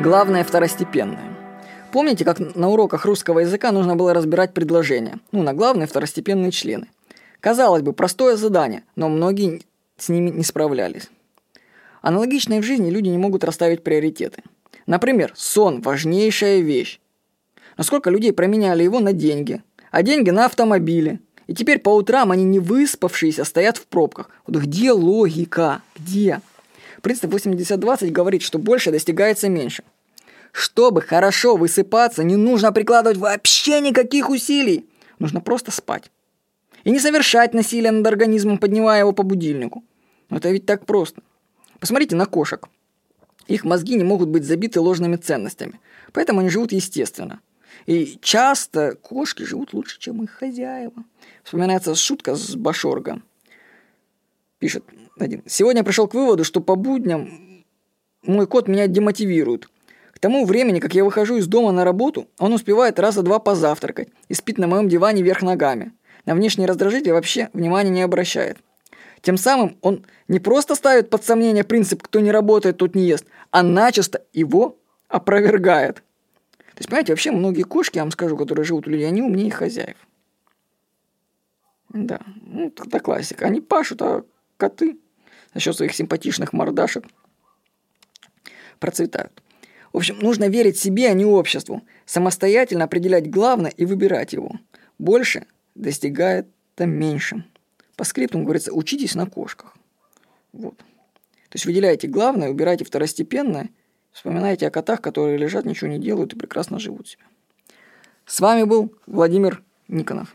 Главное второстепенное. Помните, как на уроках русского языка нужно было разбирать предложения? Ну, на главные второстепенные члены. Казалось бы, простое задание, но многие с ними не справлялись. Аналогично и в жизни люди не могут расставить приоритеты. Например, сон – важнейшая вещь. Но сколько людей променяли его на деньги, а деньги на автомобили. И теперь по утрам они не выспавшиеся стоят в пробках. Вот где логика? Где? Принцип 80-20 говорит, что больше достигается меньше. Чтобы хорошо высыпаться, не нужно прикладывать вообще никаких усилий. Нужно просто спать. И не совершать насилие над организмом, поднимая его по будильнику. Это ведь так просто. Посмотрите на кошек. Их мозги не могут быть забиты ложными ценностями. Поэтому они живут естественно. И часто кошки живут лучше, чем их хозяева. Вспоминается шутка с Башорга. Пишет один. Сегодня пришел к выводу, что по будням мой кот меня демотивирует. К тому времени, как я выхожу из дома на работу, он успевает раза два позавтракать и спит на моем диване вверх ногами. На внешние раздражители вообще внимания не обращает. Тем самым он не просто ставит под сомнение принцип «кто не работает, тот не ест», а начисто его опровергает. То есть, понимаете, вообще многие кошки, я вам скажу, которые живут у людей, они умнее хозяев. Да, ну, это классика. Они пашут, а коты за счет своих симпатичных мордашек процветают. В общем, нужно верить себе, а не обществу. Самостоятельно определять главное и выбирать его. Больше достигает там меньше. По скриптам говорится, учитесь на кошках. Вот. То есть выделяйте главное, убирайте второстепенное, вспоминайте о котах, которые лежат, ничего не делают и прекрасно живут себе. С вами был Владимир Никонов.